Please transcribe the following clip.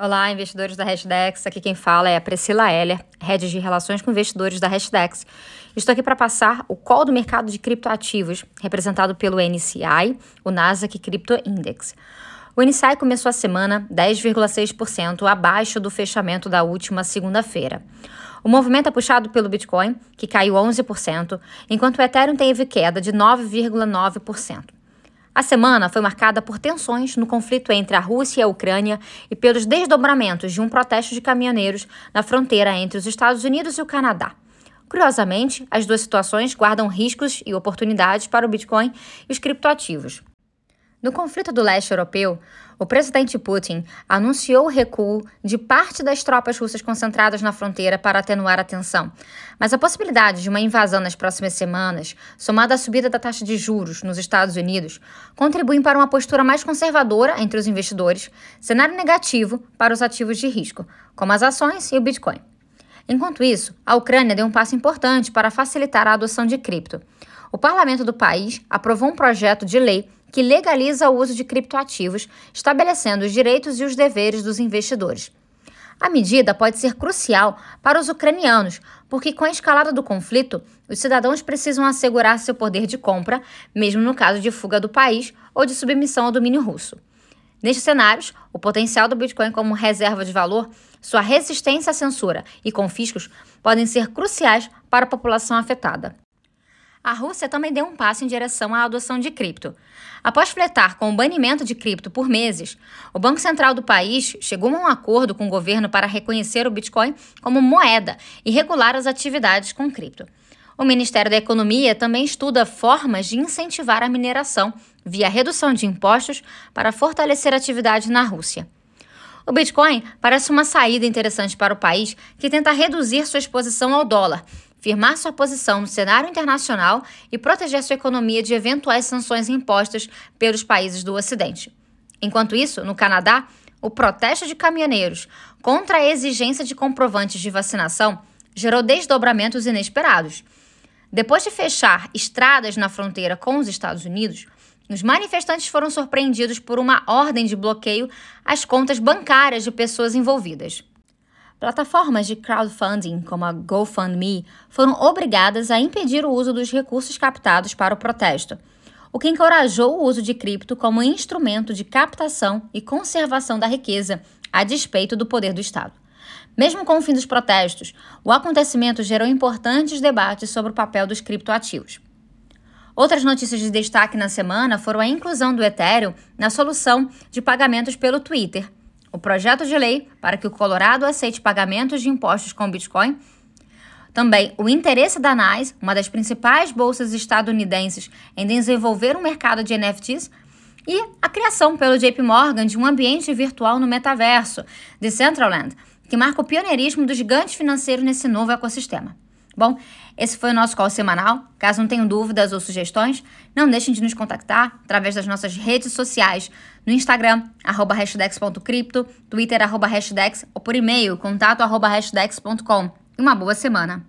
Olá, investidores da Hashdex. Aqui quem fala é a Priscila Heller, head de relações com investidores da Hashdex. Estou aqui para passar o call do mercado de criptoativos, representado pelo NCI, o Nasdaq Crypto Index. O NCI começou a semana 10,6% abaixo do fechamento da última segunda-feira. O movimento é puxado pelo Bitcoin, que caiu 11%, enquanto o Ethereum teve queda de 9,9%. A semana foi marcada por tensões no conflito entre a Rússia e a Ucrânia e pelos desdobramentos de um protesto de caminhoneiros na fronteira entre os Estados Unidos e o Canadá. Curiosamente, as duas situações guardam riscos e oportunidades para o Bitcoin e os criptoativos. No conflito do leste europeu, o presidente Putin anunciou o recuo de parte das tropas russas concentradas na fronteira para atenuar a tensão. Mas a possibilidade de uma invasão nas próximas semanas, somada à subida da taxa de juros nos Estados Unidos, contribuem para uma postura mais conservadora entre os investidores, cenário negativo para os ativos de risco, como as ações e o Bitcoin. Enquanto isso, a Ucrânia deu um passo importante para facilitar a adoção de cripto. O parlamento do país aprovou um projeto de lei que legaliza o uso de criptoativos, estabelecendo os direitos e os deveres dos investidores. A medida pode ser crucial para os ucranianos, porque com a escalada do conflito, os cidadãos precisam assegurar seu poder de compra, mesmo no caso de fuga do país ou de submissão ao domínio russo. Nestes cenários, o potencial do Bitcoin como reserva de valor, sua resistência à censura e confiscos podem ser cruciais para a população afetada. A Rússia também deu um passo em direção à adoção de cripto. Após fletar com o banimento de cripto por meses, o Banco Central do país chegou a um acordo com o governo para reconhecer o Bitcoin como moeda e regular as atividades com cripto. O Ministério da Economia também estuda formas de incentivar a mineração via redução de impostos para fortalecer a atividade na Rússia. O Bitcoin parece uma saída interessante para o país que tenta reduzir sua exposição ao dólar firmar sua posição no cenário internacional e proteger sua economia de eventuais sanções impostas pelos países do Ocidente. Enquanto isso, no Canadá, o protesto de caminhoneiros contra a exigência de comprovantes de vacinação gerou desdobramentos inesperados. Depois de fechar estradas na fronteira com os Estados Unidos, os manifestantes foram surpreendidos por uma ordem de bloqueio às contas bancárias de pessoas envolvidas. Plataformas de crowdfunding, como a GoFundMe, foram obrigadas a impedir o uso dos recursos captados para o protesto, o que encorajou o uso de cripto como instrumento de captação e conservação da riqueza, a despeito do poder do Estado. Mesmo com o fim dos protestos, o acontecimento gerou importantes debates sobre o papel dos criptoativos. Outras notícias de destaque na semana foram a inclusão do Ethereum na solução de pagamentos pelo Twitter, o projeto de lei para que o Colorado aceite pagamentos de impostos com Bitcoin. Também o interesse da NICE, uma das principais bolsas estadunidenses, em desenvolver um mercado de NFTs. E a criação pelo JP Morgan de um ambiente virtual no metaverso, Decentraland, que marca o pioneirismo dos gigantes financeiros nesse novo ecossistema. Bom, esse foi o nosso call semanal. Caso não tenham dúvidas ou sugestões, não deixem de nos contactar através das nossas redes sociais, no Instagram, arroba hashdex.cripto, Twitter, arroba hashdex, ou por e-mail, contato arroba hashdex.com. Uma boa semana!